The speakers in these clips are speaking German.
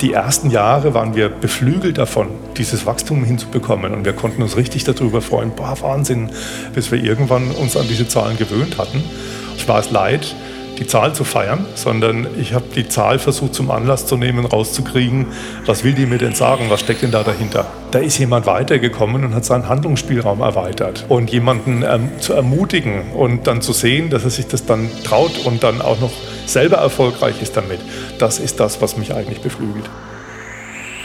Die ersten Jahre waren wir beflügelt davon, dieses Wachstum hinzubekommen. Und wir konnten uns richtig darüber freuen, boah, Wahnsinn, bis wir irgendwann uns an diese Zahlen gewöhnt hatten. Ich war es leid, die Zahl zu feiern, sondern ich habe die Zahl versucht zum Anlass zu nehmen, rauszukriegen, was will die mir denn sagen, was steckt denn da dahinter. Da ist jemand weitergekommen und hat seinen Handlungsspielraum erweitert. Und jemanden ähm, zu ermutigen und dann zu sehen, dass er sich das dann traut und dann auch noch selber erfolgreich ist damit, das ist das, was mich eigentlich beflügelt.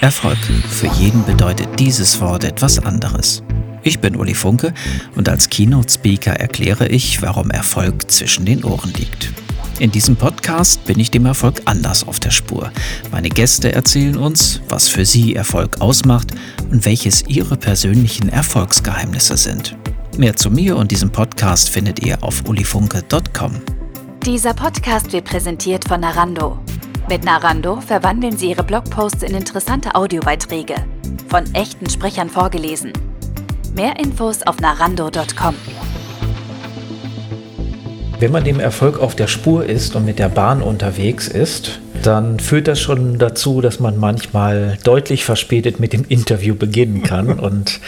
Erfolg. Für jeden bedeutet dieses Wort etwas anderes. Ich bin Uli Funke und als Keynote-Speaker erkläre ich, warum Erfolg zwischen den Ohren liegt. In diesem Podcast bin ich dem Erfolg anders auf der Spur. Meine Gäste erzählen uns, was für sie Erfolg ausmacht und welches ihre persönlichen Erfolgsgeheimnisse sind. Mehr zu mir und diesem Podcast findet ihr auf ulifunke.com. Dieser Podcast wird präsentiert von Narando. Mit Narando verwandeln Sie Ihre Blogposts in interessante Audiobeiträge. Von echten Sprechern vorgelesen. Mehr Infos auf narando.com. Wenn man dem Erfolg auf der Spur ist und mit der Bahn unterwegs ist, dann führt das schon dazu, dass man manchmal deutlich verspätet mit dem Interview beginnen kann. Und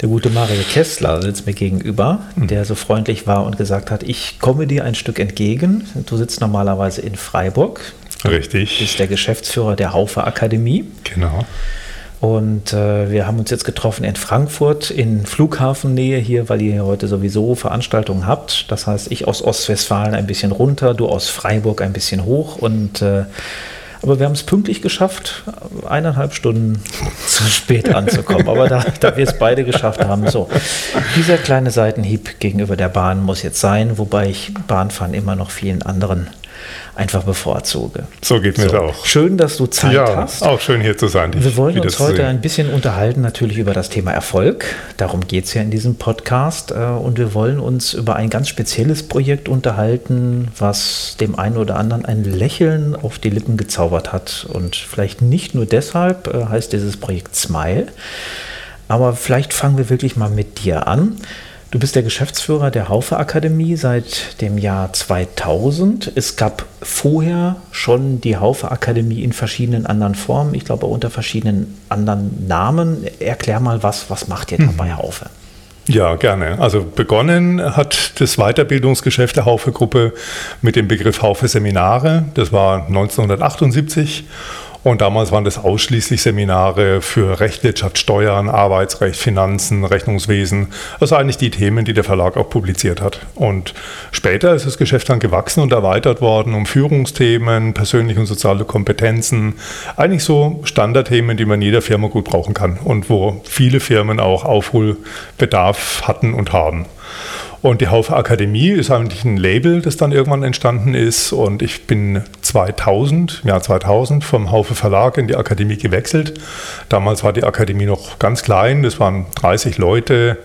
der gute Mario Kessler sitzt mir gegenüber, der so freundlich war und gesagt hat, ich komme dir ein Stück entgegen. Du sitzt normalerweise in Freiburg. Richtig. Du bist der Geschäftsführer der Haufe Akademie. Genau. Und äh, wir haben uns jetzt getroffen in Frankfurt in Flughafennähe hier, weil ihr heute sowieso Veranstaltungen habt. Das heißt, ich aus Ostwestfalen ein bisschen runter, du aus Freiburg ein bisschen hoch. Und äh, aber wir haben es pünktlich geschafft, eineinhalb Stunden zu spät anzukommen. Aber da, da wir es beide geschafft haben, so. Dieser kleine Seitenhieb gegenüber der Bahn muss jetzt sein, wobei ich Bahnfahren immer noch vielen anderen einfach bevorzuge. So geht mir so. auch. Schön, dass du Zeit ja, hast. Auch schön hier zu sein. Wir wollen uns heute ein bisschen unterhalten, natürlich über das Thema Erfolg. Darum geht es ja in diesem Podcast. Äh, und wir wollen uns über ein ganz spezielles Projekt unterhalten, was dem einen oder anderen ein Lächeln auf die Lippen gezaubert hat. Und vielleicht nicht nur deshalb äh, heißt dieses Projekt Smile. Aber vielleicht fangen wir wirklich mal mit dir an. Du bist der Geschäftsführer der Haufe Akademie seit dem Jahr 2000. Es gab vorher schon die Haufe Akademie in verschiedenen anderen Formen, ich glaube unter verschiedenen anderen Namen. Erklär mal, was, was macht ihr da bei Haufe? Ja, gerne. Also begonnen hat das Weiterbildungsgeschäft der Haufe-Gruppe mit dem Begriff Haufe Seminare. Das war 1978 und damals waren das ausschließlich Seminare für Recht, Wirtschaft, Steuern, Arbeitsrecht, Finanzen, Rechnungswesen. Also eigentlich die Themen, die der Verlag auch publiziert hat. Und später ist das Geschäft dann gewachsen und erweitert worden um Führungsthemen, persönliche und soziale Kompetenzen. Eigentlich so Standardthemen, die man jeder Firma gut brauchen kann und wo viele Firmen auch Aufholbedarf hatten und haben. Und die Haufe Akademie ist eigentlich ein Label, das dann irgendwann entstanden ist. Und ich bin 2000, im Jahr 2000, vom Haufe Verlag in die Akademie gewechselt. Damals war die Akademie noch ganz klein, das waren 30 Leute.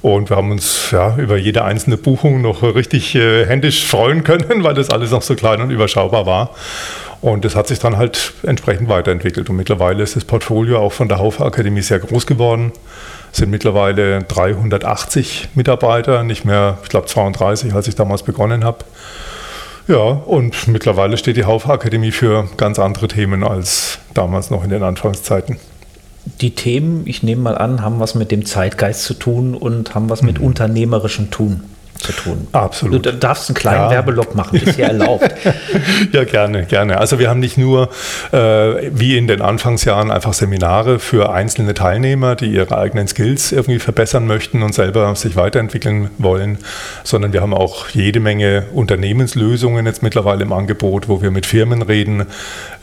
Und wir haben uns ja, über jede einzelne Buchung noch richtig äh, händisch freuen können, weil das alles noch so klein und überschaubar war. Und das hat sich dann halt entsprechend weiterentwickelt. Und mittlerweile ist das Portfolio auch von der Haufe Akademie sehr groß geworden sind mittlerweile 380 Mitarbeiter, nicht mehr, ich glaube 32, als ich damals begonnen habe. Ja, und mittlerweile steht die Haufe Akademie für ganz andere Themen als damals noch in den Anfangszeiten. Die Themen, ich nehme mal an, haben was mit dem Zeitgeist zu tun und haben was mit mhm. unternehmerischem Tun zu tun. Absolut. Du darfst einen kleinen ja. Werbeblock machen, ist hier erlaubt. ja, gerne, gerne. Also wir haben nicht nur äh, wie in den Anfangsjahren einfach Seminare für einzelne Teilnehmer, die ihre eigenen Skills irgendwie verbessern möchten und selber sich weiterentwickeln wollen, sondern wir haben auch jede Menge Unternehmenslösungen jetzt mittlerweile im Angebot, wo wir mit Firmen reden,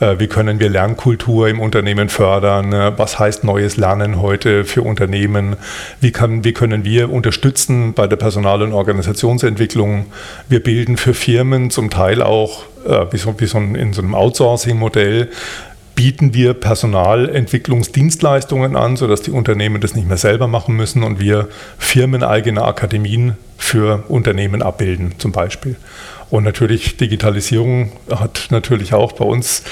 äh, wie können wir Lernkultur im Unternehmen fördern, äh, was heißt neues Lernen heute für Unternehmen, wie, kann, wie können wir unterstützen bei der Personal- und Organisation Organisationsentwicklung. Wir bilden für Firmen zum Teil auch, äh, wie, so, wie so ein, in so einem Outsourcing-Modell, bieten wir Personalentwicklungsdienstleistungen an, sodass die Unternehmen das nicht mehr selber machen müssen und wir firmeneigene Akademien für Unternehmen abbilden, zum Beispiel. Und natürlich Digitalisierung hat natürlich auch bei uns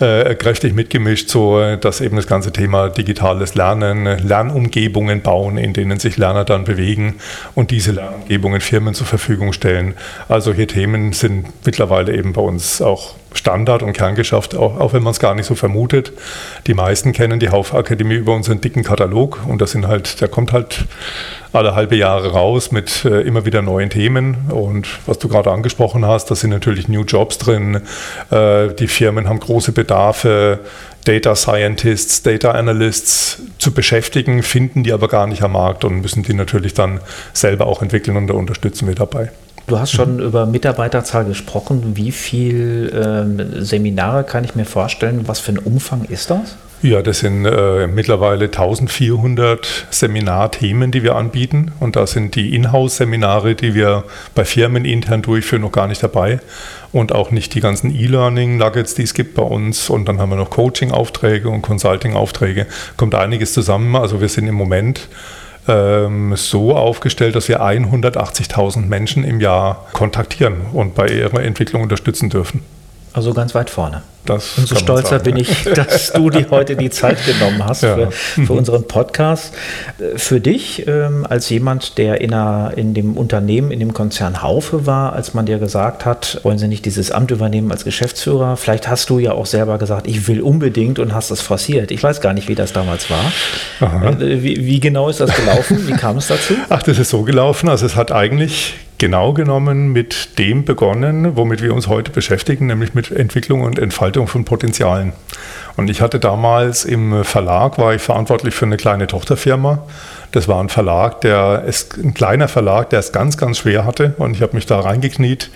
äh, kräftig mitgemischt, so dass eben das ganze Thema digitales Lernen, Lernumgebungen bauen, in denen sich Lerner dann bewegen und diese Lernumgebungen Firmen zur Verfügung stellen. Also solche Themen sind mittlerweile eben bei uns auch Standard und Kerngeschäft, auch, auch wenn man es gar nicht so vermutet. Die meisten kennen die Haufe über unseren dicken Katalog und das sind halt, der kommt halt alle halbe Jahre raus mit äh, immer wieder neuen Themen. Und was du gerade angesprochen hast, da sind natürlich New Jobs drin. Äh, die Firmen haben große Bedarfe, Data Scientists, Data Analysts zu beschäftigen, finden die aber gar nicht am Markt und müssen die natürlich dann selber auch entwickeln und da unterstützen wir dabei. Du hast schon über Mitarbeiterzahl gesprochen. Wie viele ähm, Seminare kann ich mir vorstellen? Was für ein Umfang ist das? Ja, das sind äh, mittlerweile 1400 Seminarthemen, die wir anbieten. Und da sind die Inhouse-Seminare, die wir bei Firmen intern durchführen, noch gar nicht dabei. Und auch nicht die ganzen E-Learning-Nuggets, die es gibt bei uns. Und dann haben wir noch Coaching-Aufträge und Consulting-Aufträge. Kommt einiges zusammen. Also wir sind im Moment ähm, so aufgestellt, dass wir 180.000 Menschen im Jahr kontaktieren und bei ihrer Entwicklung unterstützen dürfen. Also ganz weit vorne. Das Umso stolzer sagen, bin ich, dass du dir heute die Zeit genommen hast ja. für, für unseren Podcast. Für dich ähm, als jemand, der in, einer, in dem Unternehmen, in dem Konzern Haufe war, als man dir gesagt hat, wollen Sie nicht dieses Amt übernehmen als Geschäftsführer? Vielleicht hast du ja auch selber gesagt, ich will unbedingt und hast das forciert. Ich weiß gar nicht, wie das damals war. Äh, wie, wie genau ist das gelaufen? Wie kam es dazu? Ach, das ist so gelaufen. Also es hat eigentlich genau genommen mit dem begonnen, womit wir uns heute beschäftigen, nämlich mit Entwicklung und Entfaltung von Potenzialen. Und ich hatte damals im Verlag, war ich verantwortlich für eine kleine Tochterfirma. Das war ein Verlag, der ist ein kleiner Verlag, der es ganz, ganz schwer hatte. Und ich habe mich da reingekniet,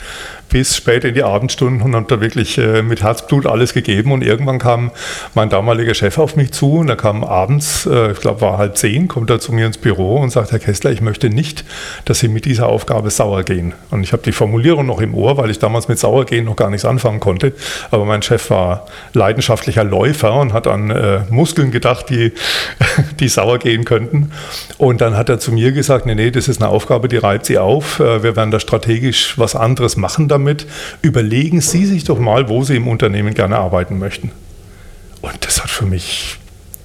bis spät in die Abendstunden und habe da wirklich äh, mit Herzblut alles gegeben. Und irgendwann kam mein damaliger Chef auf mich zu und er kam abends, äh, ich glaube war halb zehn, kommt er zu mir ins Büro und sagt, Herr Kessler, ich möchte nicht, dass Sie mit dieser Aufgabe sauer gehen. Und ich habe die Formulierung noch im Ohr, weil ich damals mit Sauergehen noch gar nichts anfangen konnte. Aber mein Chef war leidenschaftlicher Läufer und hat an äh, Muskeln gedacht, die, die sauer gehen könnten. Und dann hat er zu mir gesagt, nee, nee, das ist eine Aufgabe, die reibt Sie auf. Äh, wir werden da strategisch was anderes machen damit. Überlegen Sie sich doch mal, wo Sie im Unternehmen gerne arbeiten möchten. Und das hat für mich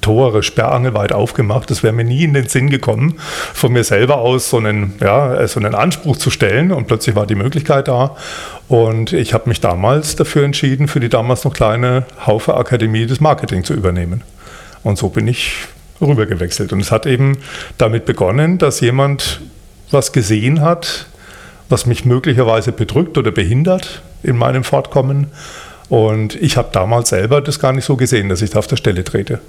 Tore sperrangelweit aufgemacht. Das wäre mir nie in den Sinn gekommen, von mir selber aus so einen, ja, so einen Anspruch zu stellen. Und plötzlich war die Möglichkeit da. Und ich habe mich damals dafür entschieden, für die damals noch kleine Haufe Akademie des Marketing zu übernehmen. Und so bin ich rübergewechselt. Und es hat eben damit begonnen, dass jemand was gesehen hat, was mich möglicherweise bedrückt oder behindert in meinem Fortkommen. Und ich habe damals selber das gar nicht so gesehen, dass ich da auf der Stelle trete.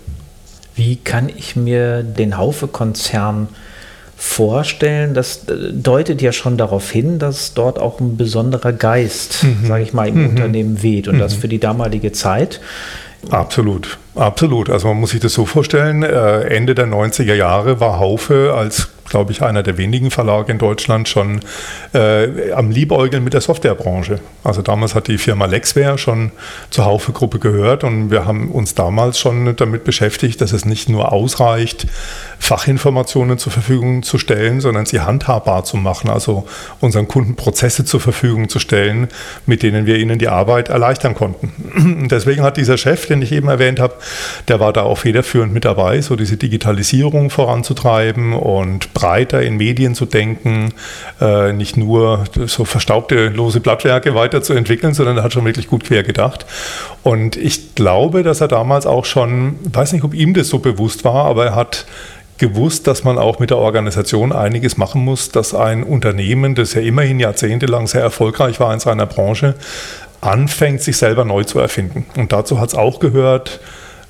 Wie kann ich mir den Haufe-Konzern vorstellen? Das äh, deutet ja schon darauf hin, dass dort auch ein besonderer Geist, mhm. sage ich mal, im mhm. Unternehmen weht und mhm. das für die damalige Zeit. Absolut, absolut. Also man muss sich das so vorstellen, äh, Ende der 90er Jahre war Haufe als glaube ich, einer der wenigen Verlage in Deutschland schon äh, am Liebäugeln mit der Softwarebranche. Also damals hat die Firma Lexware schon zur Haufe-Gruppe gehört und wir haben uns damals schon damit beschäftigt, dass es nicht nur ausreicht, Fachinformationen zur Verfügung zu stellen, sondern sie handhabbar zu machen, also unseren Kunden Prozesse zur Verfügung zu stellen, mit denen wir ihnen die Arbeit erleichtern konnten. deswegen hat dieser Chef, den ich eben erwähnt habe, der war da auch federführend mit dabei, so diese Digitalisierung voranzutreiben und breiter in Medien zu denken, äh, nicht nur so verstaubte lose Blattwerke weiterzuentwickeln, sondern er hat schon wirklich gut quer gedacht. Und ich glaube, dass er damals auch schon, weiß nicht, ob ihm das so bewusst war, aber er hat gewusst, dass man auch mit der Organisation einiges machen muss, dass ein Unternehmen, das ja immerhin jahrzehntelang sehr erfolgreich war in seiner Branche, anfängt, sich selber neu zu erfinden. Und dazu hat es auch gehört,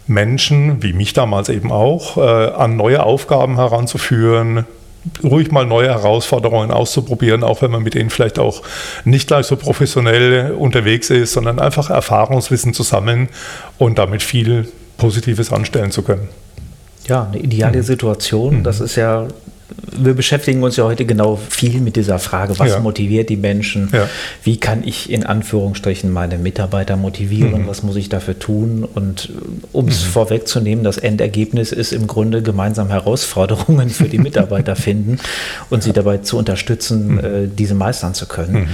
Menschen, wie mich damals eben auch, äh, an neue Aufgaben heranzuführen, ruhig mal neue Herausforderungen auszuprobieren, auch wenn man mit denen vielleicht auch nicht gleich so professionell unterwegs ist, sondern einfach Erfahrungswissen zu sammeln und damit viel Positives anstellen zu können. Ja, eine ideale mhm. Situation. Das ist ja wir beschäftigen uns ja heute genau viel mit dieser Frage, was ja. motiviert die Menschen? Ja. Wie kann ich in Anführungsstrichen meine Mitarbeiter motivieren? Mhm. Was muss ich dafür tun? Und um es mhm. vorwegzunehmen, das Endergebnis ist im Grunde gemeinsam Herausforderungen für die Mitarbeiter finden und sie dabei zu unterstützen, mhm. äh, diese meistern zu können. Mhm.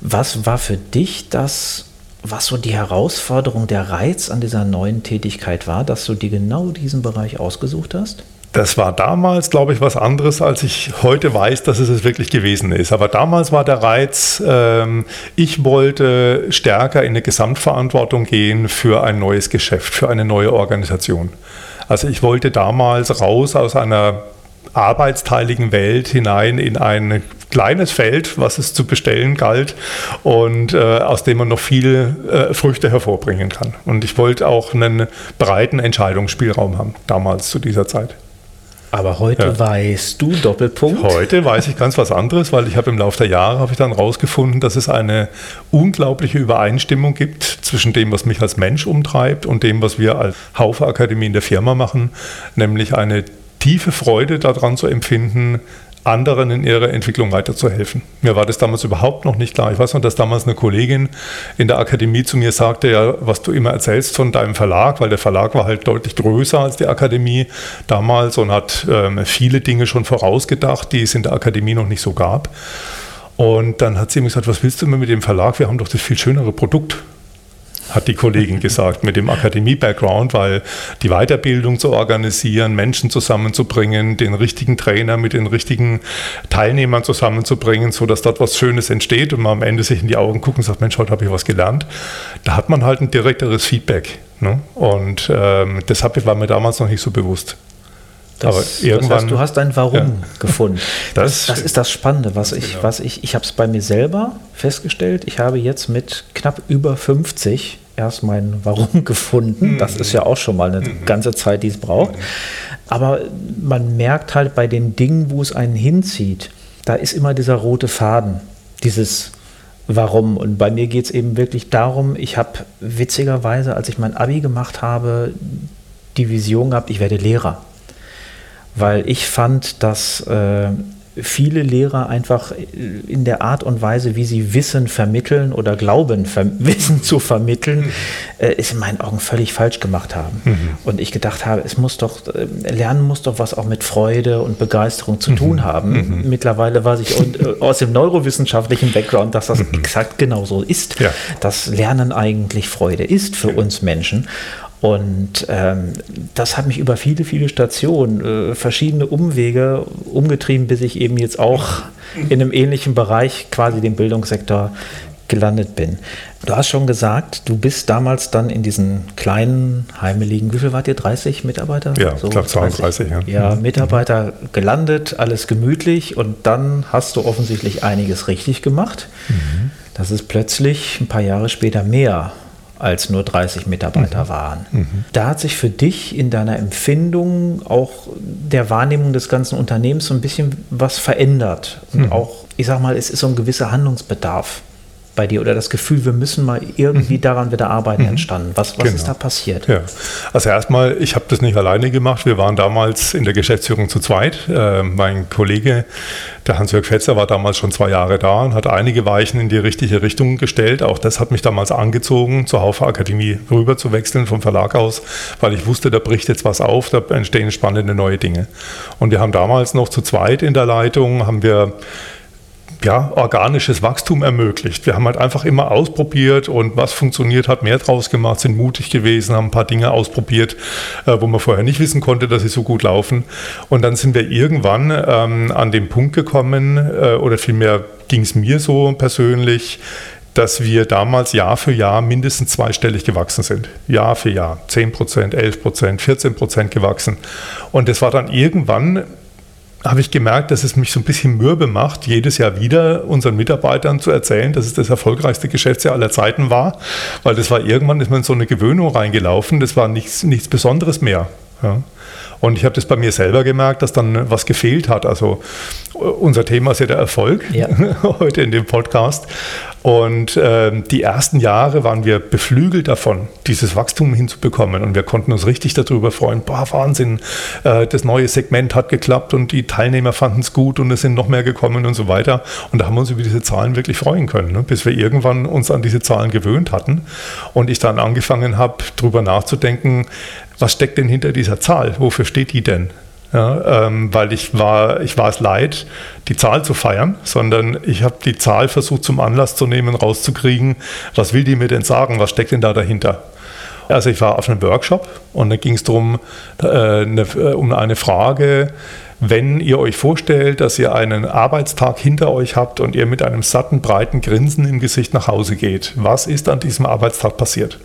Was war für dich das was so die Herausforderung, der Reiz an dieser neuen Tätigkeit war, dass du dir genau diesen Bereich ausgesucht hast? Das war damals, glaube ich, was anderes, als ich heute weiß, dass es es wirklich gewesen ist. Aber damals war der Reiz, ähm, ich wollte stärker in eine Gesamtverantwortung gehen für ein neues Geschäft, für eine neue Organisation. Also ich wollte damals raus aus einer arbeitsteiligen Welt hinein in ein kleines Feld, was es zu bestellen galt und äh, aus dem man noch viele äh, Früchte hervorbringen kann. Und ich wollte auch einen breiten Entscheidungsspielraum haben, damals zu dieser Zeit. Aber heute ja. weißt du Doppelpunkt. Heute weiß ich ganz was anderes, weil ich habe im Laufe der Jahre habe ich dann rausgefunden, dass es eine unglaubliche Übereinstimmung gibt zwischen dem, was mich als Mensch umtreibt und dem, was wir als Haufe Akademie in der Firma machen, nämlich eine tiefe Freude daran zu empfinden, anderen in ihrer Entwicklung weiterzuhelfen. Mir war das damals überhaupt noch nicht klar. Ich weiß noch, dass damals eine Kollegin in der Akademie zu mir sagte, ja, was du immer erzählst von deinem Verlag, weil der Verlag war halt deutlich größer als die Akademie damals und hat ähm, viele Dinge schon vorausgedacht, die es in der Akademie noch nicht so gab. Und dann hat sie mir gesagt, was willst du immer mit dem Verlag? Wir haben doch das viel schönere Produkt hat die Kollegin gesagt, mit dem Akademie-Background, weil die Weiterbildung zu organisieren, Menschen zusammenzubringen, den richtigen Trainer mit den richtigen Teilnehmern zusammenzubringen, sodass dort was Schönes entsteht und man am Ende sich in die Augen guckt und sagt, Mensch, heute habe ich was gelernt. Da hat man halt ein direkteres Feedback. Ne? Und ähm, deshalb war mir damals noch nicht so bewusst. Das, aber irgendwann, das heißt, du hast ein Warum ja. gefunden. Das, das, ist das Spannende, was ich, genau. was ich, ich habe es bei mir selber festgestellt. Ich habe jetzt mit knapp über 50 erst mein Warum gefunden. Mhm. Das ist ja auch schon mal eine mhm. ganze Zeit, die es braucht. Aber man merkt halt bei den Dingen, wo es einen hinzieht, da ist immer dieser rote Faden, dieses Warum. Und bei mir geht es eben wirklich darum, ich habe witzigerweise, als ich mein ABI gemacht habe, die Vision gehabt, ich werde Lehrer weil ich fand, dass äh, viele Lehrer einfach in der Art und Weise, wie sie Wissen vermitteln oder glauben, ver Wissen zu vermitteln, mhm. äh, ist in meinen Augen völlig falsch gemacht haben. Mhm. Und ich gedacht habe, es muss doch, äh, Lernen muss doch was auch mit Freude und Begeisterung zu mhm. tun haben. Mhm. Mittlerweile weiß ich äh, aus dem neurowissenschaftlichen Background, dass das mhm. exakt genauso ist, ja. dass Lernen eigentlich Freude ist für uns Menschen. Und ähm, das hat mich über viele, viele Stationen, äh, verschiedene Umwege umgetrieben, bis ich eben jetzt auch in einem ähnlichen Bereich, quasi dem Bildungssektor, gelandet bin. Du hast schon gesagt, du bist damals dann in diesen kleinen, heimeligen, wie viel wart ihr? 30 Mitarbeiter? Ja, so ich glaube 32, ja. Ja, mhm. Mitarbeiter gelandet, alles gemütlich und dann hast du offensichtlich einiges richtig gemacht. Mhm. Das ist plötzlich ein paar Jahre später mehr als nur 30 Mitarbeiter mhm. waren. Mhm. Da hat sich für dich in deiner Empfindung auch der Wahrnehmung des ganzen Unternehmens so ein bisschen was verändert. Und mhm. auch, ich sag mal, es ist so ein gewisser Handlungsbedarf bei dir oder das Gefühl, wir müssen mal irgendwie mhm. daran wieder arbeiten, mhm. entstanden? Was, was genau. ist da passiert? Ja. Also erstmal, ich habe das nicht alleine gemacht. Wir waren damals in der Geschäftsführung zu zweit. Äh, mein Kollege, der Hans-Jörg Fetzer, war damals schon zwei Jahre da und hat einige Weichen in die richtige Richtung gestellt. Auch das hat mich damals angezogen, zur Haufe Akademie rüber zu wechseln vom Verlag aus, weil ich wusste, da bricht jetzt was auf, da entstehen spannende neue Dinge. Und wir haben damals noch zu zweit in der Leitung, haben wir ja, organisches Wachstum ermöglicht. Wir haben halt einfach immer ausprobiert und was funktioniert hat, mehr draus gemacht, sind mutig gewesen, haben ein paar Dinge ausprobiert, äh, wo man vorher nicht wissen konnte, dass sie so gut laufen. Und dann sind wir irgendwann ähm, an den Punkt gekommen, äh, oder vielmehr ging es mir so persönlich, dass wir damals Jahr für Jahr mindestens zweistellig gewachsen sind. Jahr für Jahr. 10 Prozent, 11 Prozent, 14 Prozent gewachsen. Und das war dann irgendwann habe ich gemerkt, dass es mich so ein bisschen mürbe macht, jedes Jahr wieder unseren Mitarbeitern zu erzählen, dass es das erfolgreichste Geschäftsjahr aller Zeiten war, weil das war irgendwann ist man in so eine Gewöhnung reingelaufen, das war nichts, nichts Besonderes mehr. Ja. Und ich habe das bei mir selber gemerkt, dass dann was gefehlt hat. Also unser Thema ist ja der Erfolg ja. heute in dem Podcast. Und äh, die ersten Jahre waren wir beflügelt davon, dieses Wachstum hinzubekommen. Und wir konnten uns richtig darüber freuen. Boah, Wahnsinn, äh, das neue Segment hat geklappt und die Teilnehmer fanden es gut und es sind noch mehr gekommen und so weiter. Und da haben wir uns über diese Zahlen wirklich freuen können, ne? bis wir irgendwann uns an diese Zahlen gewöhnt hatten. Und ich dann angefangen habe, darüber nachzudenken, was steckt denn hinter dieser Zahl? Wofür steht die denn? Ja, ähm, weil ich war, ich war es leid, die Zahl zu feiern, sondern ich habe die Zahl versucht zum Anlass zu nehmen, rauszukriegen, was will die mir denn sagen, was steckt denn da dahinter? Also ich war auf einem Workshop und da ging es darum, äh, eine, äh, um eine Frage, wenn ihr euch vorstellt, dass ihr einen Arbeitstag hinter euch habt und ihr mit einem satten, breiten Grinsen im Gesicht nach Hause geht, was ist an diesem Arbeitstag passiert?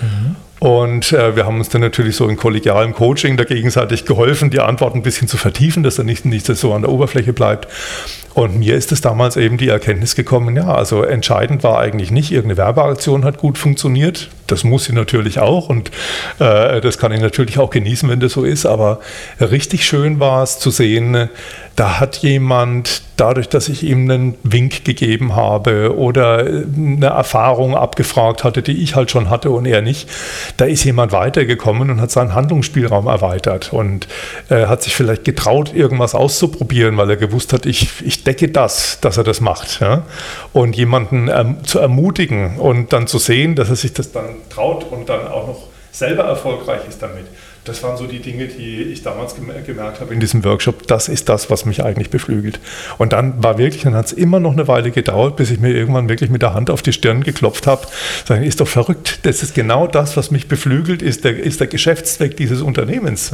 Mhm. Und äh, wir haben uns dann natürlich so in kollegialem Coaching da gegenseitig geholfen, die Antwort ein bisschen zu vertiefen, dass er nicht, nicht so an der Oberfläche bleibt. Und mir ist es damals eben die Erkenntnis gekommen, ja, also entscheidend war eigentlich nicht, irgendeine Werbeaktion hat gut funktioniert. Das muss sie natürlich auch und äh, das kann ich natürlich auch genießen, wenn das so ist. Aber richtig schön war es zu sehen, da hat jemand dadurch, dass ich ihm einen Wink gegeben habe oder eine Erfahrung abgefragt hatte, die ich halt schon hatte und er nicht, da ist jemand weitergekommen und hat seinen Handlungsspielraum erweitert und äh, hat sich vielleicht getraut, irgendwas auszuprobieren, weil er gewusst hat, ich, ich decke das, dass er das macht. Ja? Und jemanden ähm, zu ermutigen und dann zu sehen, dass er sich das dann traut und dann auch noch selber erfolgreich ist damit das waren so die Dinge, die ich damals gemerkt habe in diesem Workshop. Das ist das, was mich eigentlich beflügelt. Und dann war wirklich, dann hat es immer noch eine Weile gedauert, bis ich mir irgendwann wirklich mit der Hand auf die Stirn geklopft habe. Sagen, ist doch verrückt. Das ist genau das, was mich beflügelt, ist der, ist der Geschäftszweck dieses Unternehmens.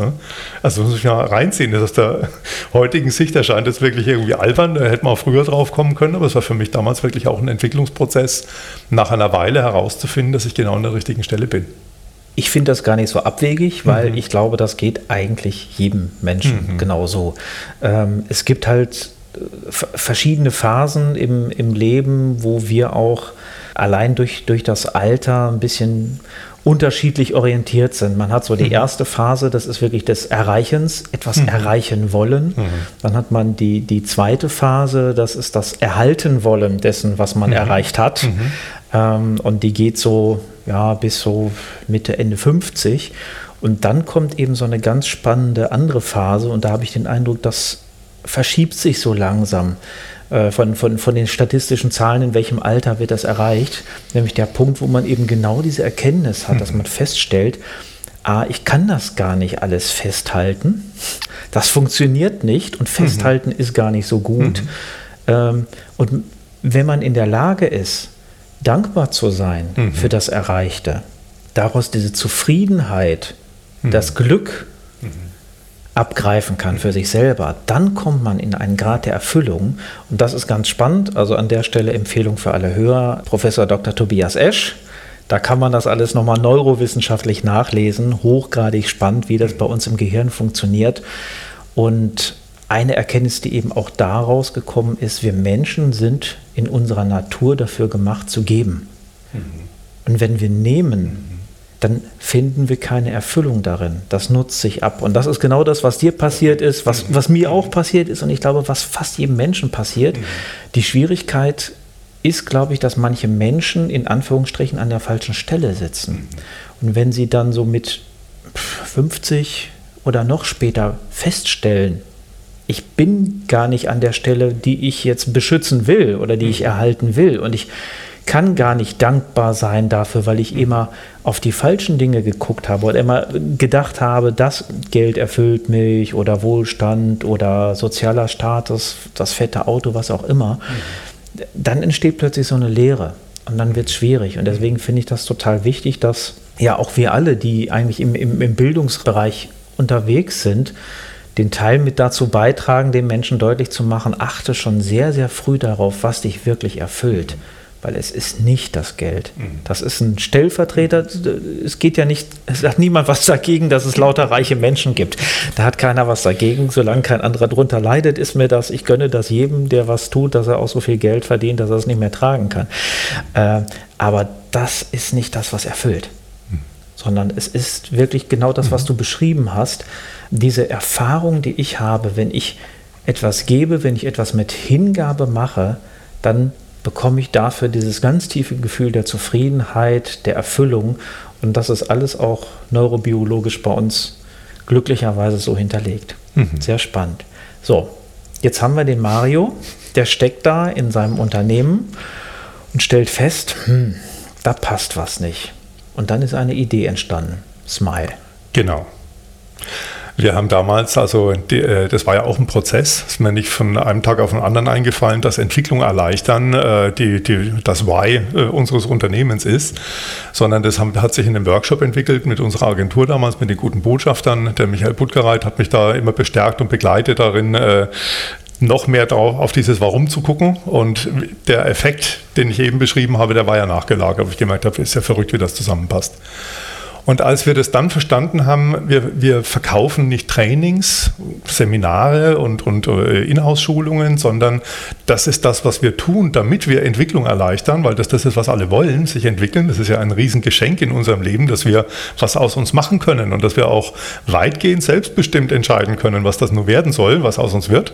Also muss ich mal reinziehen. Das aus der heutigen Sicht erscheint das wirklich irgendwie albern. Da hätte man auch früher drauf kommen können, aber es war für mich damals wirklich auch ein Entwicklungsprozess, nach einer Weile herauszufinden, dass ich genau an der richtigen Stelle bin. Ich finde das gar nicht so abwegig, weil mhm. ich glaube, das geht eigentlich jedem Menschen mhm. genauso. Ähm, es gibt halt äh, verschiedene Phasen im, im Leben, wo wir auch allein durch, durch das Alter ein bisschen unterschiedlich orientiert sind. Man hat so die mhm. erste Phase, das ist wirklich des Erreichens, etwas mhm. erreichen wollen. Mhm. Dann hat man die, die zweite Phase, das ist das Erhalten wollen dessen, was man mhm. erreicht hat. Mhm. Ähm, und die geht so ja, bis so Mitte, Ende 50. Und dann kommt eben so eine ganz spannende andere Phase und da habe ich den Eindruck, das verschiebt sich so langsam äh, von, von, von den statistischen Zahlen, in welchem Alter wird das erreicht. Nämlich der Punkt, wo man eben genau diese Erkenntnis hat, mhm. dass man feststellt, ah, ich kann das gar nicht alles festhalten. Das funktioniert nicht und festhalten mhm. ist gar nicht so gut. Mhm. Ähm, und wenn man in der Lage ist, dankbar zu sein mhm. für das Erreichte, daraus diese Zufriedenheit, mhm. das Glück mhm. abgreifen kann für sich selber, dann kommt man in einen Grad der Erfüllung. Und das ist ganz spannend. Also an der Stelle Empfehlung für alle Hörer, Professor Dr. Tobias Esch. Da kann man das alles nochmal neurowissenschaftlich nachlesen. Hochgradig spannend, wie das bei uns im Gehirn funktioniert. Und eine Erkenntnis, die eben auch daraus gekommen ist, wir Menschen sind in unserer Natur dafür gemacht zu geben. Mhm. Und wenn wir nehmen, mhm. dann finden wir keine Erfüllung darin. Das nutzt sich ab. Und das ist genau das, was dir passiert ist, was, was mir auch passiert ist und ich glaube, was fast jedem Menschen passiert. Mhm. Die Schwierigkeit ist, glaube ich, dass manche Menschen in Anführungsstrichen an der falschen Stelle sitzen. Mhm. Und wenn sie dann so mit 50 oder noch später feststellen, ich bin gar nicht an der Stelle, die ich jetzt beschützen will oder die ich mhm. erhalten will. Und ich kann gar nicht dankbar sein dafür, weil ich immer auf die falschen Dinge geguckt habe oder immer gedacht habe, das Geld erfüllt mich oder Wohlstand oder sozialer Status, das fette Auto, was auch immer. Mhm. Dann entsteht plötzlich so eine Leere und dann wird es schwierig. Und deswegen finde ich das total wichtig, dass ja auch wir alle, die eigentlich im, im, im Bildungsbereich unterwegs sind, den Teil mit dazu beitragen, den Menschen deutlich zu machen, achte schon sehr, sehr früh darauf, was dich wirklich erfüllt. Weil es ist nicht das Geld. Mhm. Das ist ein Stellvertreter. Es geht ja nicht, es hat niemand was dagegen, dass es lauter reiche Menschen gibt. Da hat keiner was dagegen. Solange kein anderer drunter leidet, ist mir das, ich gönne das jedem, der was tut, dass er auch so viel Geld verdient, dass er es nicht mehr tragen kann. Äh, aber das ist nicht das, was erfüllt. Mhm. Sondern es ist wirklich genau das, was mhm. du beschrieben hast diese Erfahrung, die ich habe, wenn ich etwas gebe, wenn ich etwas mit Hingabe mache, dann bekomme ich dafür dieses ganz tiefe Gefühl der Zufriedenheit, der Erfüllung. Und das ist alles auch neurobiologisch bei uns glücklicherweise so hinterlegt. Mhm. Sehr spannend. So, jetzt haben wir den Mario, der steckt da in seinem Unternehmen und stellt fest, hm, da passt was nicht. Und dann ist eine Idee entstanden. Smile. Genau. Wir haben damals, also die, äh, das war ja auch ein Prozess, ist mir nicht von einem Tag auf den anderen eingefallen, dass Entwicklung erleichtern äh, die, die, das Why äh, unseres Unternehmens ist, sondern das hat sich in einem Workshop entwickelt mit unserer Agentur damals, mit den guten Botschaftern. Der Michael Buttgereit hat mich da immer bestärkt und begleitet darin, noch mehr drauf, auf dieses Warum zu gucken. Und der Effekt, den ich eben beschrieben habe, der war ja nachgelagert, wo ich gemerkt habe, ist ja verrückt, wie das zusammenpasst. Und als wir das dann verstanden haben, wir, wir verkaufen nicht Trainings, Seminare und, und äh, Inhouse-Schulungen, sondern das ist das, was wir tun, damit wir Entwicklung erleichtern, weil das das ist, was alle wollen, sich entwickeln. Das ist ja ein Riesengeschenk in unserem Leben, dass wir was aus uns machen können und dass wir auch weitgehend selbstbestimmt entscheiden können, was das nur werden soll, was aus uns wird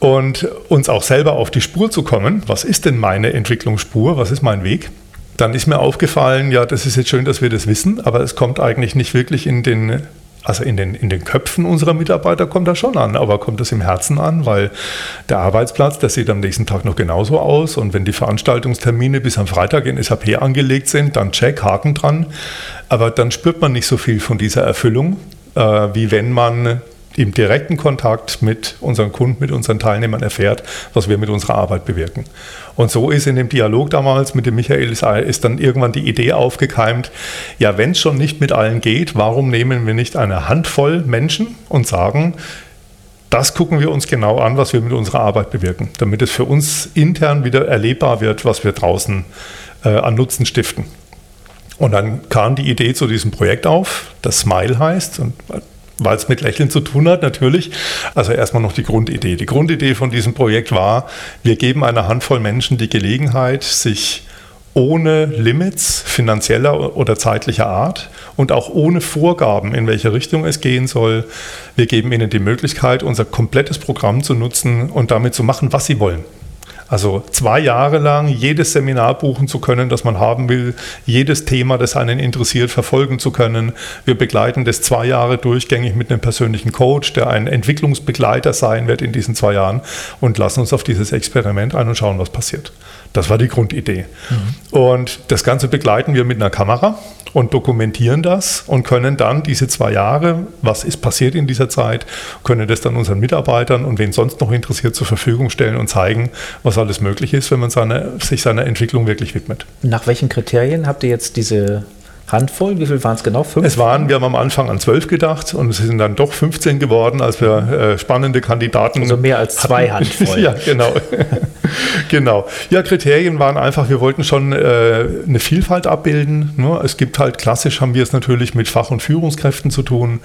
und uns auch selber auf die Spur zu kommen. Was ist denn meine Entwicklungsspur? Was ist mein Weg? Dann ist mir aufgefallen, ja, das ist jetzt schön, dass wir das wissen, aber es kommt eigentlich nicht wirklich in den, also in den, in den Köpfen unserer Mitarbeiter kommt das schon an, aber kommt das im Herzen an, weil der Arbeitsplatz, der sieht am nächsten Tag noch genauso aus und wenn die Veranstaltungstermine bis am Freitag in SAP angelegt sind, dann check, Haken dran, aber dann spürt man nicht so viel von dieser Erfüllung, äh, wie wenn man im direkten Kontakt mit unseren Kunden, mit unseren Teilnehmern erfährt, was wir mit unserer Arbeit bewirken. Und so ist in dem Dialog damals mit dem Michael ist dann irgendwann die Idee aufgekeimt, ja, wenn es schon nicht mit allen geht, warum nehmen wir nicht eine Handvoll Menschen und sagen, das gucken wir uns genau an, was wir mit unserer Arbeit bewirken, damit es für uns intern wieder erlebbar wird, was wir draußen äh, an Nutzen stiften. Und dann kam die Idee zu diesem Projekt auf, das Smile heißt. Und weil es mit Lächeln zu tun hat, natürlich. Also erstmal noch die Grundidee. Die Grundidee von diesem Projekt war, wir geben einer Handvoll Menschen die Gelegenheit, sich ohne Limits finanzieller oder zeitlicher Art und auch ohne Vorgaben, in welche Richtung es gehen soll. Wir geben ihnen die Möglichkeit, unser komplettes Programm zu nutzen und damit zu machen, was sie wollen. Also zwei Jahre lang jedes Seminar buchen zu können, das man haben will, jedes Thema, das einen interessiert, verfolgen zu können. Wir begleiten das zwei Jahre durchgängig mit einem persönlichen Coach, der ein Entwicklungsbegleiter sein wird in diesen zwei Jahren und lassen uns auf dieses Experiment ein und schauen, was passiert. Das war die Grundidee. Mhm. Und das Ganze begleiten wir mit einer Kamera und dokumentieren das und können dann diese zwei Jahre, was ist passiert in dieser Zeit, können das dann unseren Mitarbeitern und wen sonst noch interessiert zur Verfügung stellen und zeigen, was alles möglich ist, wenn man seine, sich seiner Entwicklung wirklich widmet. Nach welchen Kriterien habt ihr jetzt diese Handvoll? Wie viel waren es genau? Fünf? Es waren, wir haben am Anfang an zwölf gedacht und es sind dann doch 15 geworden, als wir äh, spannende Kandidaten. Also mehr als zwei hatten. Handvoll. ja, genau. genau. Ja, Kriterien waren einfach, wir wollten schon äh, eine Vielfalt abbilden. Ne? Es gibt halt klassisch, haben wir es natürlich mit Fach- und Führungskräften zu tun.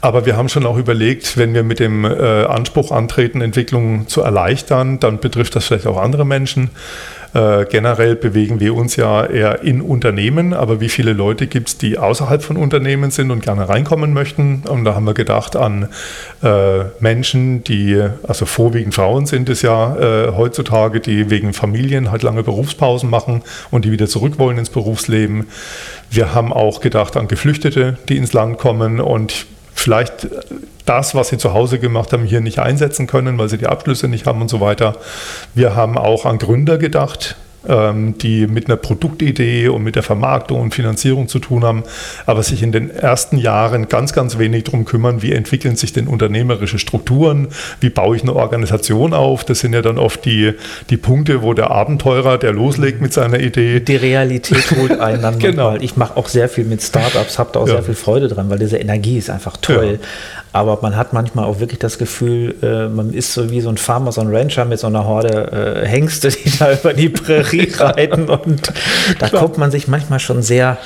Aber wir haben schon auch überlegt, wenn wir mit dem äh, Anspruch antreten, Entwicklung zu erleichtern, dann betrifft das vielleicht auch andere Menschen. Äh, generell bewegen wir uns ja eher in Unternehmen, aber wie viele Leute gibt es, die außerhalb von Unternehmen sind und gerne reinkommen möchten? Und da haben wir gedacht an äh, Menschen, die, also vorwiegend Frauen sind es ja äh, heutzutage, die wegen Familien halt lange Berufspausen machen und die wieder zurück wollen ins Berufsleben. Wir haben auch gedacht an Geflüchtete, die ins Land kommen und vielleicht das, was sie zu Hause gemacht haben, hier nicht einsetzen können, weil sie die Abschlüsse nicht haben und so weiter. Wir haben auch an Gründer gedacht, ähm, die mit einer Produktidee und mit der Vermarktung und Finanzierung zu tun haben, aber sich in den ersten Jahren ganz, ganz wenig darum kümmern, wie entwickeln sich denn unternehmerische Strukturen, wie baue ich eine Organisation auf. Das sind ja dann oft die, die Punkte, wo der Abenteurer, der loslegt mit seiner Idee. Die Realität holt einen dann genau. Ich mache auch sehr viel mit Startups, habe da auch ja. sehr viel Freude dran, weil diese Energie ist einfach toll. Ja. Aber man hat manchmal auch wirklich das Gefühl, äh, man ist so wie so ein Farmer, so ein Rancher mit so einer Horde äh, Hengste, die da über die Prärie reiten. Und da kommt man sich manchmal schon sehr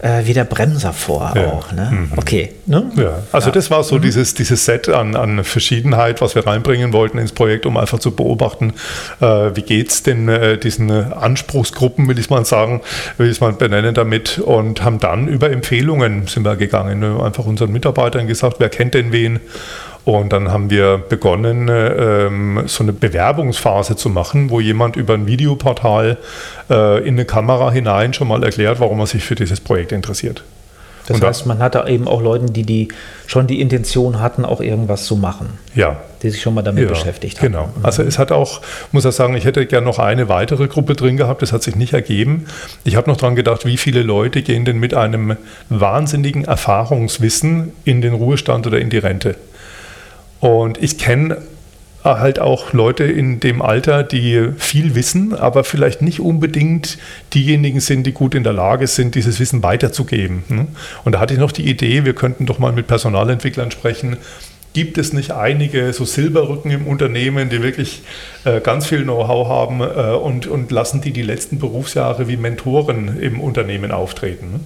äh, wie der Bremser vor ja. auch. Ne? Mhm. Okay. Ne? Ja. Also ja. das war so mhm. dieses, dieses Set an, an Verschiedenheit, was wir reinbringen wollten ins Projekt, um einfach zu beobachten, äh, wie geht es denn äh, diesen Anspruchsgruppen, will ich mal sagen, will ich es mal benennen damit und haben dann über Empfehlungen sind wir gegangen. Ne? Einfach unseren Mitarbeitern gesagt, wer kennt denn wen und dann haben wir begonnen, ähm, so eine Bewerbungsphase zu machen, wo jemand über ein Videoportal äh, in eine Kamera hinein schon mal erklärt, warum er sich für dieses Projekt interessiert. Das und heißt, man hatte eben auch Leute, die, die schon die Intention hatten, auch irgendwas zu machen. Ja. Die sich schon mal damit ja, beschäftigt haben. Genau. Also es hat auch, muss ich sagen, ich hätte gerne noch eine weitere Gruppe drin gehabt, das hat sich nicht ergeben. Ich habe noch daran gedacht, wie viele Leute gehen denn mit einem wahnsinnigen Erfahrungswissen in den Ruhestand oder in die Rente. Und ich kenne halt auch Leute in dem Alter, die viel wissen, aber vielleicht nicht unbedingt diejenigen sind, die gut in der Lage sind, dieses Wissen weiterzugeben. Hm? Und da hatte ich noch die Idee, wir könnten doch mal mit Personalentwicklern sprechen. Gibt es nicht einige so Silberrücken im Unternehmen, die wirklich äh, ganz viel Know-how haben äh, und, und lassen die die letzten Berufsjahre wie Mentoren im Unternehmen auftreten? Ne?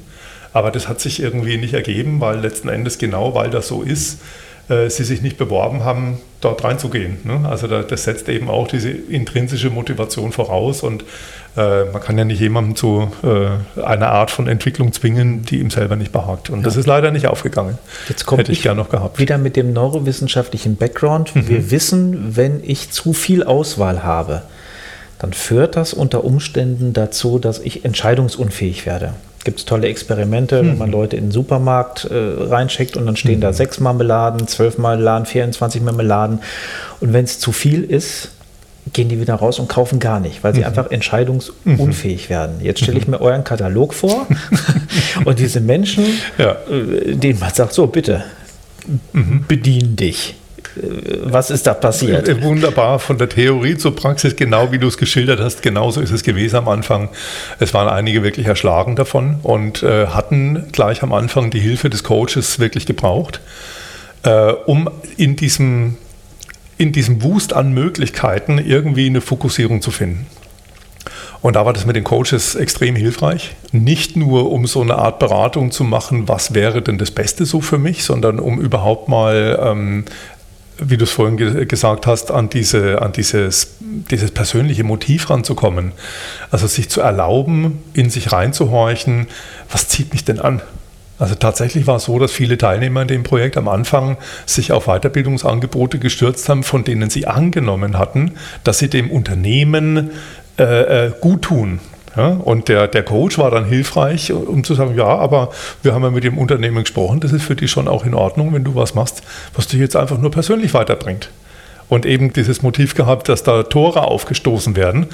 Aber das hat sich irgendwie nicht ergeben, weil letzten Endes genau, weil das so ist, äh, sie sich nicht beworben haben, dort reinzugehen. Ne? Also da, das setzt eben auch diese intrinsische Motivation voraus und äh, man kann ja nicht jemanden zu äh, einer Art von Entwicklung zwingen, die ihm selber nicht behagt. Und ja. das ist leider nicht aufgegangen. Jetzt kommt Hätte ich, ich gern noch gehabt. Wieder mit dem neurowissenschaftlichen Background. Mhm. Wir wissen, wenn ich zu viel Auswahl habe, dann führt das unter Umständen dazu, dass ich entscheidungsunfähig werde gibt es tolle Experimente, hm. wenn man Leute in den Supermarkt äh, reinschickt und dann stehen hm. da sechs Marmeladen, zwölf Marmeladen, 24 Marmeladen. Und wenn es zu viel ist, gehen die wieder raus und kaufen gar nicht, weil sie mhm. einfach entscheidungsunfähig mhm. werden. Jetzt stelle ich mhm. mir euren Katalog vor und diese Menschen, ja. äh, denen man sagt, so bitte, mhm. bedien dich was ist da passiert? Äh, wunderbar, von der Theorie zur Praxis, genau wie du es geschildert hast, genauso ist es gewesen am Anfang. Es waren einige wirklich erschlagen davon und äh, hatten gleich am Anfang die Hilfe des Coaches wirklich gebraucht, äh, um in diesem, in diesem Wust an Möglichkeiten irgendwie eine Fokussierung zu finden. Und da war das mit den Coaches extrem hilfreich. Nicht nur, um so eine Art Beratung zu machen, was wäre denn das Beste so für mich, sondern um überhaupt mal ähm, wie du es vorhin ge gesagt hast, an, diese, an dieses, dieses persönliche Motiv ranzukommen. Also sich zu erlauben, in sich reinzuhorchen, was zieht mich denn an? Also tatsächlich war es so, dass viele Teilnehmer in dem Projekt am Anfang sich auf Weiterbildungsangebote gestürzt haben, von denen sie angenommen hatten, dass sie dem Unternehmen äh, äh gut tun. Ja, und der, der Coach war dann hilfreich, um zu sagen, ja, aber wir haben ja mit dem Unternehmen gesprochen, das ist für dich schon auch in Ordnung, wenn du was machst, was dich jetzt einfach nur persönlich weiterbringt. Und eben dieses Motiv gehabt, dass da Tore aufgestoßen werden.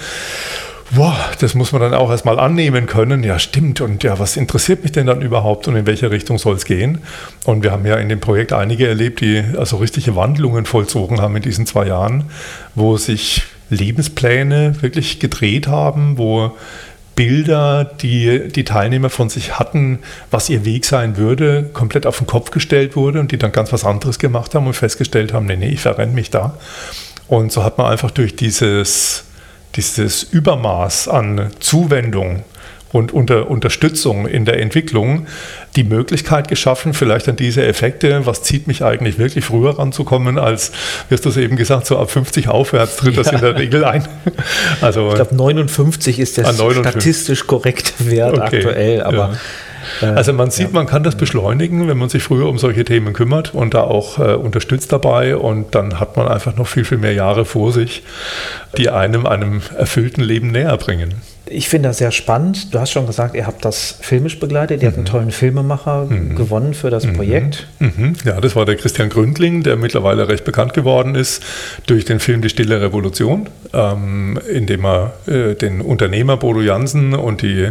Boah, das muss man dann auch erstmal annehmen können. Ja, stimmt. Und ja, was interessiert mich denn dann überhaupt und in welche Richtung soll es gehen? Und wir haben ja in dem Projekt einige erlebt, die also richtige Wandlungen vollzogen haben in diesen zwei Jahren, wo sich Lebenspläne wirklich gedreht haben, wo Bilder, die die Teilnehmer von sich hatten, was ihr Weg sein würde, komplett auf den Kopf gestellt wurde und die dann ganz was anderes gemacht haben und festgestellt haben, nee, nee, ich verrenne mich da. Und so hat man einfach durch dieses, dieses Übermaß an Zuwendung und unter Unterstützung in der Entwicklung die Möglichkeit geschaffen, vielleicht an diese Effekte, was zieht mich eigentlich wirklich früher ranzukommen, als, wie hast du es eben gesagt, so ab 50 aufwärts tritt ja. das in der Regel ein. Also, ich glaube, 59 ist der 59. statistisch korrekte Wert okay. aktuell, aber. Ja. Äh, also man sieht, ja. man kann das beschleunigen, wenn man sich früher um solche Themen kümmert und da auch äh, unterstützt dabei und dann hat man einfach noch viel, viel mehr Jahre vor sich, die einem einem erfüllten Leben näher bringen ich finde das sehr spannend. Du hast schon gesagt, ihr habt das filmisch begleitet. Ihr mhm. habt einen mhm. tollen Filmemacher mhm. gewonnen für das mhm. Projekt. Mhm. Ja, das war der Christian Gründling, der mittlerweile recht bekannt geworden ist durch den Film Die Stille Revolution, ähm, in dem er äh, den Unternehmer Bodo Jansen und die,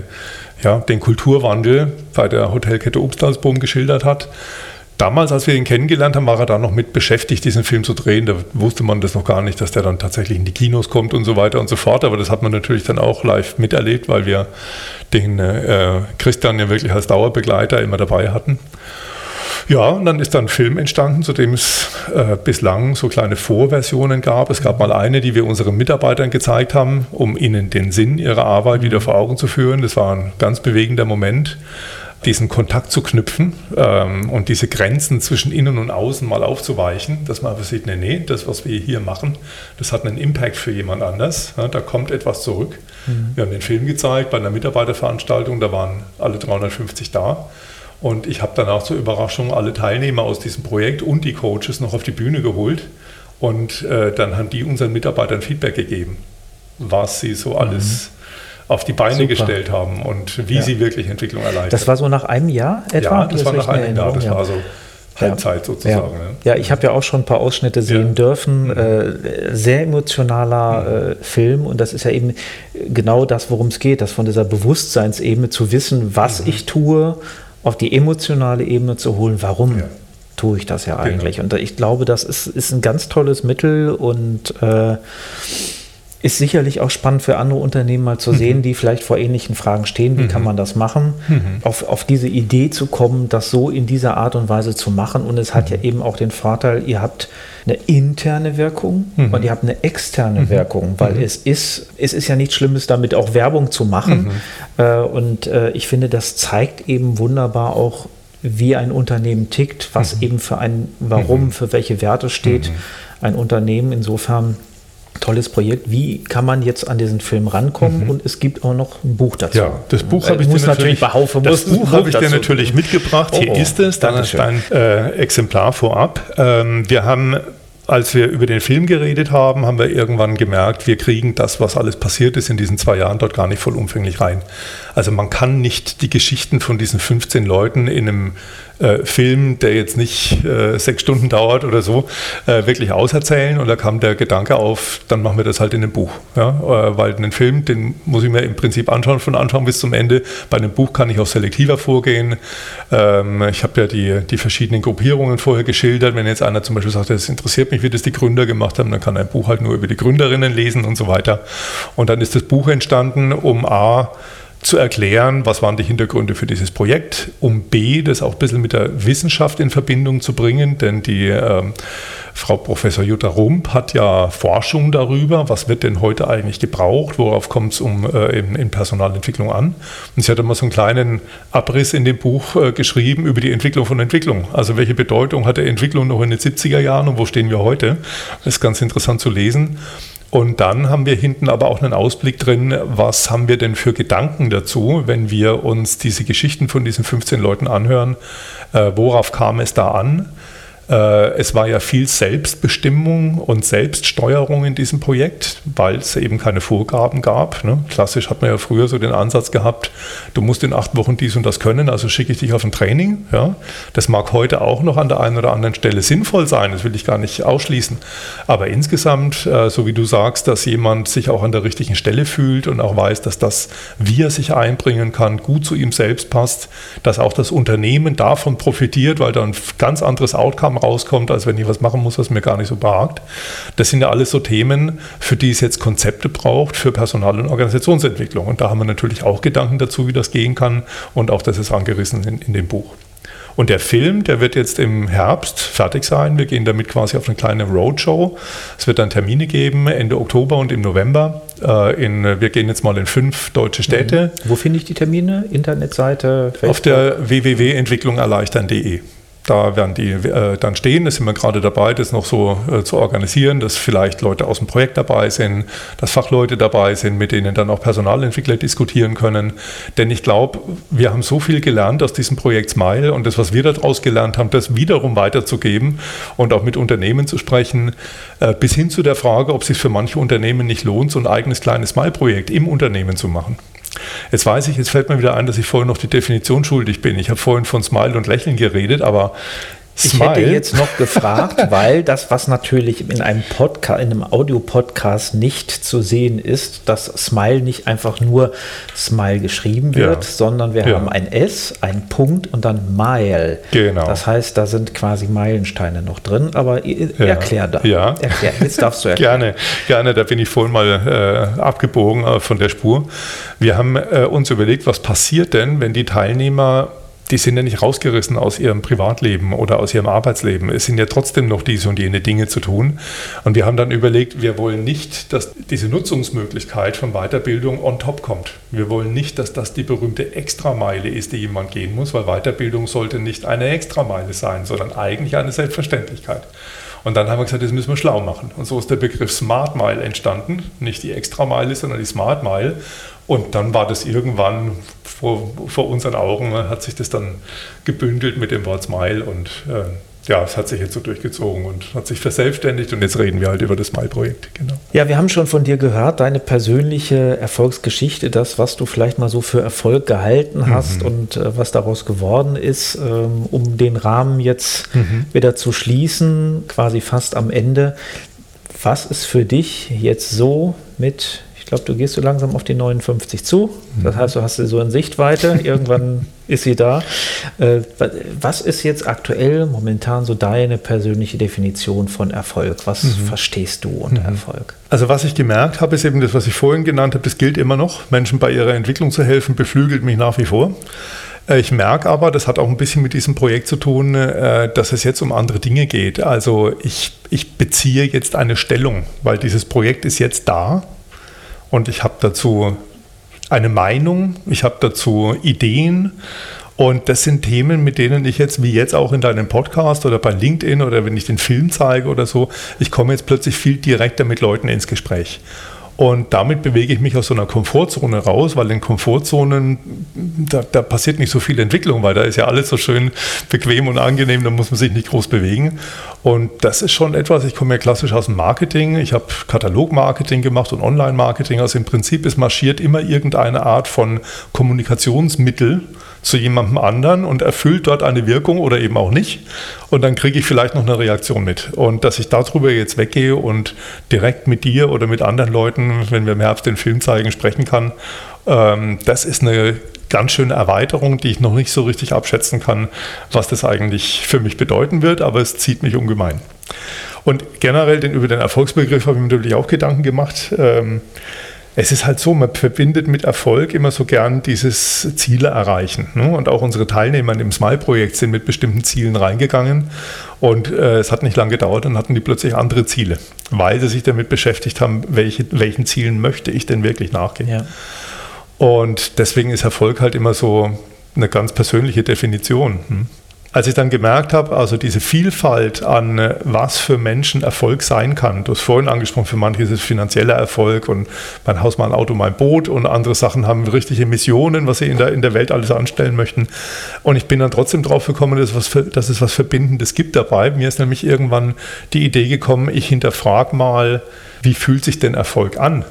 ja, den Kulturwandel bei der Hotelkette Obstalsboom geschildert hat. Damals, als wir ihn kennengelernt haben, war er da noch mit beschäftigt, diesen Film zu drehen. Da wusste man das noch gar nicht, dass der dann tatsächlich in die Kinos kommt und so weiter und so fort. Aber das hat man natürlich dann auch live miterlebt, weil wir den äh, Christian ja wirklich als Dauerbegleiter immer dabei hatten. Ja, und dann ist dann ein Film entstanden, zu dem es äh, bislang so kleine Vorversionen gab. Es gab mal eine, die wir unseren Mitarbeitern gezeigt haben, um ihnen den Sinn ihrer Arbeit wieder vor Augen zu führen. Das war ein ganz bewegender Moment diesen Kontakt zu knüpfen ähm, und diese Grenzen zwischen innen und außen mal aufzuweichen, dass man einfach sieht, nee, nee, das, was wir hier machen, das hat einen Impact für jemand anders. Ja, da kommt etwas zurück. Mhm. Wir haben den Film gezeigt bei einer Mitarbeiterveranstaltung, da waren alle 350 da. Und ich habe dann auch zur Überraschung alle Teilnehmer aus diesem Projekt und die Coaches noch auf die Bühne geholt. Und äh, dann haben die unseren Mitarbeitern Feedback gegeben, was sie so alles auf die Beine Super. gestellt haben und wie ja. sie wirklich Entwicklung erleichtern. Das war so nach einem Jahr etwa? Ja, das, das war nach einem Jahr. Das war so Halbzeit sozusagen. Ja, ne? ja ich habe ja auch schon ein paar Ausschnitte sehen ja. dürfen. Mhm. Äh, sehr emotionaler mhm. äh, Film und das ist ja eben genau das, worum es geht, das von dieser Bewusstseinsebene zu wissen, was mhm. ich tue, auf die emotionale Ebene zu holen, warum. Ja. Tue ich das ja genau. eigentlich? Genau. Und ich glaube, das ist, ist ein ganz tolles Mittel und äh, ist sicherlich auch spannend für andere Unternehmen mal zu mhm. sehen, die vielleicht vor ähnlichen Fragen stehen. Wie mhm. kann man das machen? Mhm. Auf, auf diese Idee zu kommen, das so in dieser Art und Weise zu machen. Und es hat ja mhm. eben auch den Vorteil, ihr habt eine interne Wirkung mhm. und ihr habt eine externe mhm. Wirkung, weil es ist, es ist ja nichts Schlimmes, damit auch Werbung zu machen. Äh, und äh, ich finde, das zeigt eben wunderbar auch, wie ein Unternehmen tickt, was eben für ein Warum, für welche Werte steht. Ein Unternehmen insofern tolles Projekt. Wie kann man jetzt an diesen Film rankommen? Mhm. Und es gibt auch noch ein Buch dazu. Ja, das Buch habe ich muss dir natürlich behaufen. Das Buch habe ich dir natürlich mitgebracht. Hier oh, ist es. Dann ist dein äh, Exemplar vorab. Ähm, wir haben als wir über den Film geredet haben, haben wir irgendwann gemerkt, wir kriegen das, was alles passiert ist in diesen zwei Jahren, dort gar nicht vollumfänglich rein. Also man kann nicht die Geschichten von diesen 15 Leuten in einem äh, Film, der jetzt nicht äh, sechs Stunden dauert oder so, äh, wirklich auserzählen. Und da kam der Gedanke auf, dann machen wir das halt in einem Buch. Ja? Äh, weil einen Film, den muss ich mir im Prinzip anschauen von Anfang bis zum Ende. Bei einem Buch kann ich auch selektiver vorgehen. Ähm, ich habe ja die, die verschiedenen Gruppierungen vorher geschildert. Wenn jetzt einer zum Beispiel sagt, das interessiert mich, wie das die Gründer gemacht haben, dann kann ein Buch halt nur über die Gründerinnen lesen und so weiter. Und dann ist das Buch entstanden, um A, zu erklären, was waren die Hintergründe für dieses Projekt, um B, das auch ein bisschen mit der Wissenschaft in Verbindung zu bringen, denn die äh, Frau Professor Jutta Rump hat ja Forschung darüber, was wird denn heute eigentlich gebraucht, worauf kommt es um, äh, in, in, Personalentwicklung an. Und sie hat immer so einen kleinen Abriss in dem Buch äh, geschrieben über die Entwicklung von Entwicklung. Also welche Bedeutung hatte Entwicklung noch in den 70er Jahren und wo stehen wir heute? Das ist ganz interessant zu lesen. Und dann haben wir hinten aber auch einen Ausblick drin, was haben wir denn für Gedanken dazu, wenn wir uns diese Geschichten von diesen 15 Leuten anhören, äh, worauf kam es da an? Äh, es war ja viel Selbstbestimmung und Selbststeuerung in diesem Projekt, weil es eben keine Vorgaben gab. Ne? Klassisch hat man ja früher so den Ansatz gehabt, du musst in acht Wochen dies und das können, also schicke ich dich auf ein Training. Das mag heute auch noch an der einen oder anderen Stelle sinnvoll sein, das will ich gar nicht ausschließen. Aber insgesamt, äh, so wie du sagst, dass jemand sich auch an der richtigen Stelle fühlt und auch weiß, dass das, wie er sich einbringen kann, gut zu ihm selbst passt, dass auch das Unternehmen davon profitiert, weil da ein ganz anderes Outcome rauskommt, als wenn ich was machen muss, was mir gar nicht so behagt. Das sind ja alles so Themen, für die es jetzt Konzepte braucht für Personal- und Organisationsentwicklung. Und da haben wir natürlich auch Gedanken dazu, wie das gehen kann. Und auch das ist angerissen in, in dem Buch. Und der Film, der wird jetzt im Herbst fertig sein. Wir gehen damit quasi auf eine kleine Roadshow. Es wird dann Termine geben, Ende Oktober und im November. Äh, in, wir gehen jetzt mal in fünf deutsche Städte. Mhm. Wo finde ich die Termine? Internetseite? Facebook? Auf der www.entwicklungerleichtern.de. Da werden die äh, dann stehen. Da sind wir gerade dabei, das noch so äh, zu organisieren, dass vielleicht Leute aus dem Projekt dabei sind, dass Fachleute dabei sind, mit denen dann auch Personalentwickler diskutieren können. Denn ich glaube, wir haben so viel gelernt aus diesem Projekt Smile und das, was wir daraus gelernt haben, das wiederum weiterzugeben und auch mit Unternehmen zu sprechen, äh, bis hin zu der Frage, ob es sich für manche Unternehmen nicht lohnt, so ein eigenes kleines Smile-Projekt im Unternehmen zu machen. Jetzt weiß ich, jetzt fällt mir wieder ein, dass ich vorhin noch die Definition schuldig bin. Ich habe vorhin von Smile und Lächeln geredet, aber ich Smile. hätte jetzt noch gefragt, weil das, was natürlich in einem Podcast, in einem Audiopodcast nicht zu sehen ist, dass Smile nicht einfach nur Smile geschrieben wird, ja. sondern wir ja. haben ein S, ein Punkt und dann Mile. Genau. Das heißt, da sind quasi Meilensteine noch drin, aber ja. erklär da. Ja. Erklär. Jetzt darfst du erklären. gerne, gerne, da bin ich vorhin mal äh, abgebogen äh, von der Spur. Wir haben äh, uns überlegt, was passiert denn, wenn die Teilnehmer die sind ja nicht rausgerissen aus ihrem Privatleben oder aus ihrem Arbeitsleben. Es sind ja trotzdem noch diese und jene Dinge zu tun. Und wir haben dann überlegt, wir wollen nicht, dass diese Nutzungsmöglichkeit von Weiterbildung on top kommt. Wir wollen nicht, dass das die berühmte Extrameile ist, die jemand gehen muss, weil Weiterbildung sollte nicht eine Extrameile sein, sondern eigentlich eine Selbstverständlichkeit. Und dann haben wir gesagt, das müssen wir schlau machen. Und so ist der Begriff Smart Mile entstanden. Nicht die Extrameile, sondern die Smart Mile. Und dann war das irgendwann vor, vor unseren Augen, hat sich das dann gebündelt mit dem Wort Smile und äh, ja, es hat sich jetzt so durchgezogen und hat sich verselbstständigt und jetzt reden wir halt über das Mai-Projekt, genau. Ja, wir haben schon von dir gehört, deine persönliche Erfolgsgeschichte, das, was du vielleicht mal so für Erfolg gehalten hast mhm. und äh, was daraus geworden ist, ähm, um den Rahmen jetzt mhm. wieder zu schließen, quasi fast am Ende. Was ist für dich jetzt so mit glaube, du gehst so langsam auf die 59 zu. Das heißt, du hast sie so in Sichtweite. Irgendwann ist sie da. Äh, was ist jetzt aktuell momentan so deine persönliche Definition von Erfolg? Was mhm. verstehst du unter mhm. Erfolg? Also was ich gemerkt habe, ist eben das, was ich vorhin genannt habe, das gilt immer noch. Menschen bei ihrer Entwicklung zu helfen, beflügelt mich nach wie vor. Äh, ich merke aber, das hat auch ein bisschen mit diesem Projekt zu tun, äh, dass es jetzt um andere Dinge geht. Also ich, ich beziehe jetzt eine Stellung, weil dieses Projekt ist jetzt da und ich habe dazu eine Meinung, ich habe dazu Ideen und das sind Themen, mit denen ich jetzt, wie jetzt auch in deinem Podcast oder bei LinkedIn oder wenn ich den Film zeige oder so, ich komme jetzt plötzlich viel direkter mit Leuten ins Gespräch. Und damit bewege ich mich aus so einer Komfortzone raus, weil in Komfortzonen, da, da, passiert nicht so viel Entwicklung, weil da ist ja alles so schön bequem und angenehm, da muss man sich nicht groß bewegen. Und das ist schon etwas, ich komme ja klassisch aus dem Marketing, ich habe Katalogmarketing gemacht und Online-Marketing. Also im Prinzip, es marschiert immer irgendeine Art von Kommunikationsmittel zu jemandem anderen und erfüllt dort eine Wirkung oder eben auch nicht. Und dann kriege ich vielleicht noch eine Reaktion mit. Und dass ich darüber jetzt weggehe und direkt mit dir oder mit anderen Leuten, wenn wir im Herbst den Film zeigen, sprechen kann, ähm, das ist eine ganz schöne Erweiterung, die ich noch nicht so richtig abschätzen kann, was das eigentlich für mich bedeuten wird, aber es zieht mich ungemein. Und generell den, über den Erfolgsbegriff habe ich mir natürlich auch Gedanken gemacht. Ähm, es ist halt so, man verbindet mit Erfolg immer so gern dieses Ziele erreichen. Ne? Und auch unsere Teilnehmer im Smile-Projekt sind mit bestimmten Zielen reingegangen. Und äh, es hat nicht lange gedauert, dann hatten die plötzlich andere Ziele, weil sie sich damit beschäftigt haben, welche, welchen Zielen möchte ich denn wirklich nachgehen. Ja. Und deswegen ist Erfolg halt immer so eine ganz persönliche Definition. Hm? Als ich dann gemerkt habe, also diese Vielfalt an äh, was für Menschen Erfolg sein kann, du hast vorhin angesprochen, für manche ist es finanzieller Erfolg und mein Haus, mein Auto, mein Boot und andere Sachen haben richtige Missionen, was sie in der, in der Welt alles anstellen möchten. Und ich bin dann trotzdem drauf gekommen, dass, was für, dass es was Verbindendes gibt dabei. Mir ist nämlich irgendwann die Idee gekommen, ich hinterfrage mal, wie fühlt sich denn Erfolg an?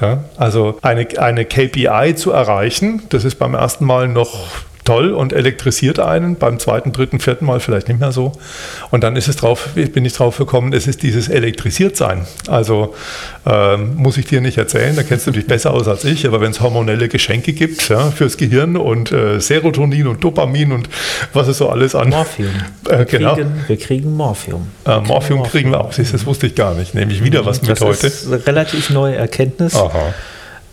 Ja, also eine, eine KPI zu erreichen, das ist beim ersten Mal noch toll und elektrisiert einen, beim zweiten, dritten, vierten Mal vielleicht nicht mehr so. Und dann ist es drauf, bin ich drauf gekommen, es ist dieses Elektrisiertsein. Also ähm, muss ich dir nicht erzählen, da kennst du dich besser aus als ich, aber wenn es hormonelle Geschenke gibt ja, fürs Gehirn und äh, Serotonin und Dopamin und was es so alles an. Morphium. Äh, wir, genau. kriegen, wir kriegen Morphium. Äh, Morphium, kriegen wir auch. Das wusste ich gar nicht. Nehme ich wieder was mit das heute. Das ist eine relativ neue Erkenntnis. Aha.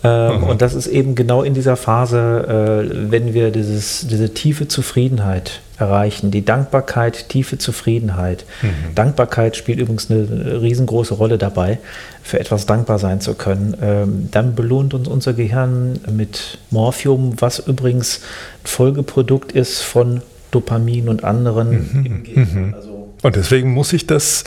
Ähm, und das ist eben genau in dieser Phase, äh, wenn wir dieses, diese tiefe Zufriedenheit erreichen, die Dankbarkeit, tiefe Zufriedenheit. Mhm. Dankbarkeit spielt übrigens eine riesengroße Rolle dabei, für etwas dankbar sein zu können. Ähm, dann belohnt uns unser Gehirn mit Morphium, was übrigens ein Folgeprodukt ist von Dopamin und anderen mhm. im Gehirn. Mhm. Also und deswegen muss ich das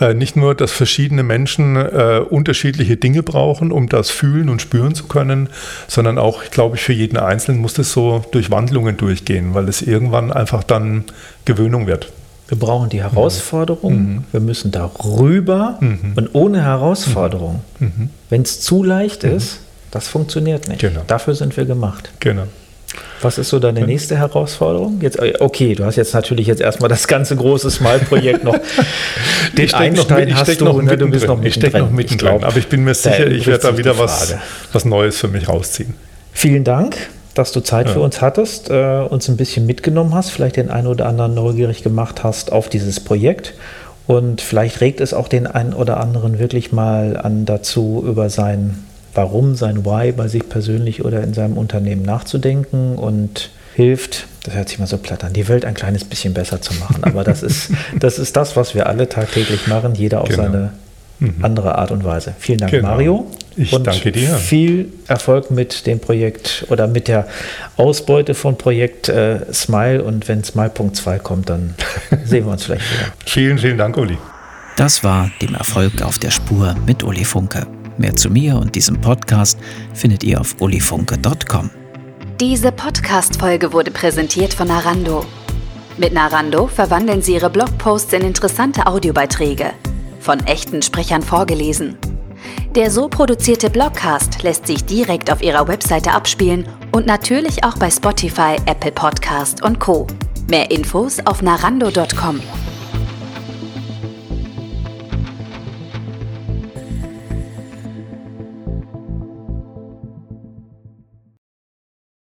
äh, nicht nur, dass verschiedene Menschen äh, unterschiedliche Dinge brauchen, um das fühlen und spüren zu können, sondern auch, glaube ich, für jeden Einzelnen muss das so durch Wandlungen durchgehen, weil es irgendwann einfach dann Gewöhnung wird. Wir brauchen die Herausforderung, mhm. wir müssen darüber mhm. und ohne Herausforderung, mhm. wenn es zu leicht mhm. ist, das funktioniert nicht. Genau. Dafür sind wir gemacht. Genau. Was ist so deine nächste Herausforderung? Jetzt, äh, okay, du hast jetzt natürlich jetzt erstmal das ganze große Smile-Projekt noch. Den Einstein noch, hast du, noch ne, du bist noch Ich stecke noch mittendrin, aber ich bin mir sicher, ich werde da wieder was, was Neues für mich rausziehen. Vielen Dank, dass du Zeit ja. für uns hattest, äh, uns ein bisschen mitgenommen hast, vielleicht den einen oder anderen neugierig gemacht hast auf dieses Projekt. Und vielleicht regt es auch den einen oder anderen wirklich mal an dazu, über sein Warum, sein Why bei sich persönlich oder in seinem Unternehmen nachzudenken und hilft, das hört sich mal so platt an, die Welt ein kleines bisschen besser zu machen. Aber das ist das, ist das was wir alle tagtäglich machen, jeder auf genau. seine mhm. andere Art und Weise. Vielen Dank, genau. Mario. Ich und danke dir. Viel Erfolg mit dem Projekt oder mit der Ausbeute von Projekt äh, Smile. Und wenn Smile.2 kommt, dann sehen wir uns vielleicht wieder. Vielen, vielen Dank, Uli. Das war dem Erfolg auf der Spur mit Uli Funke. Mehr zu mir und diesem Podcast findet ihr auf ulifunke.com. Diese Podcast-Folge wurde präsentiert von Arando. Mit Narando verwandeln Sie Ihre Blogposts in interessante Audiobeiträge, von echten Sprechern vorgelesen. Der so produzierte Blogcast lässt sich direkt auf Ihrer Webseite abspielen und natürlich auch bei Spotify, Apple Podcast und Co. Mehr Infos auf narando.com.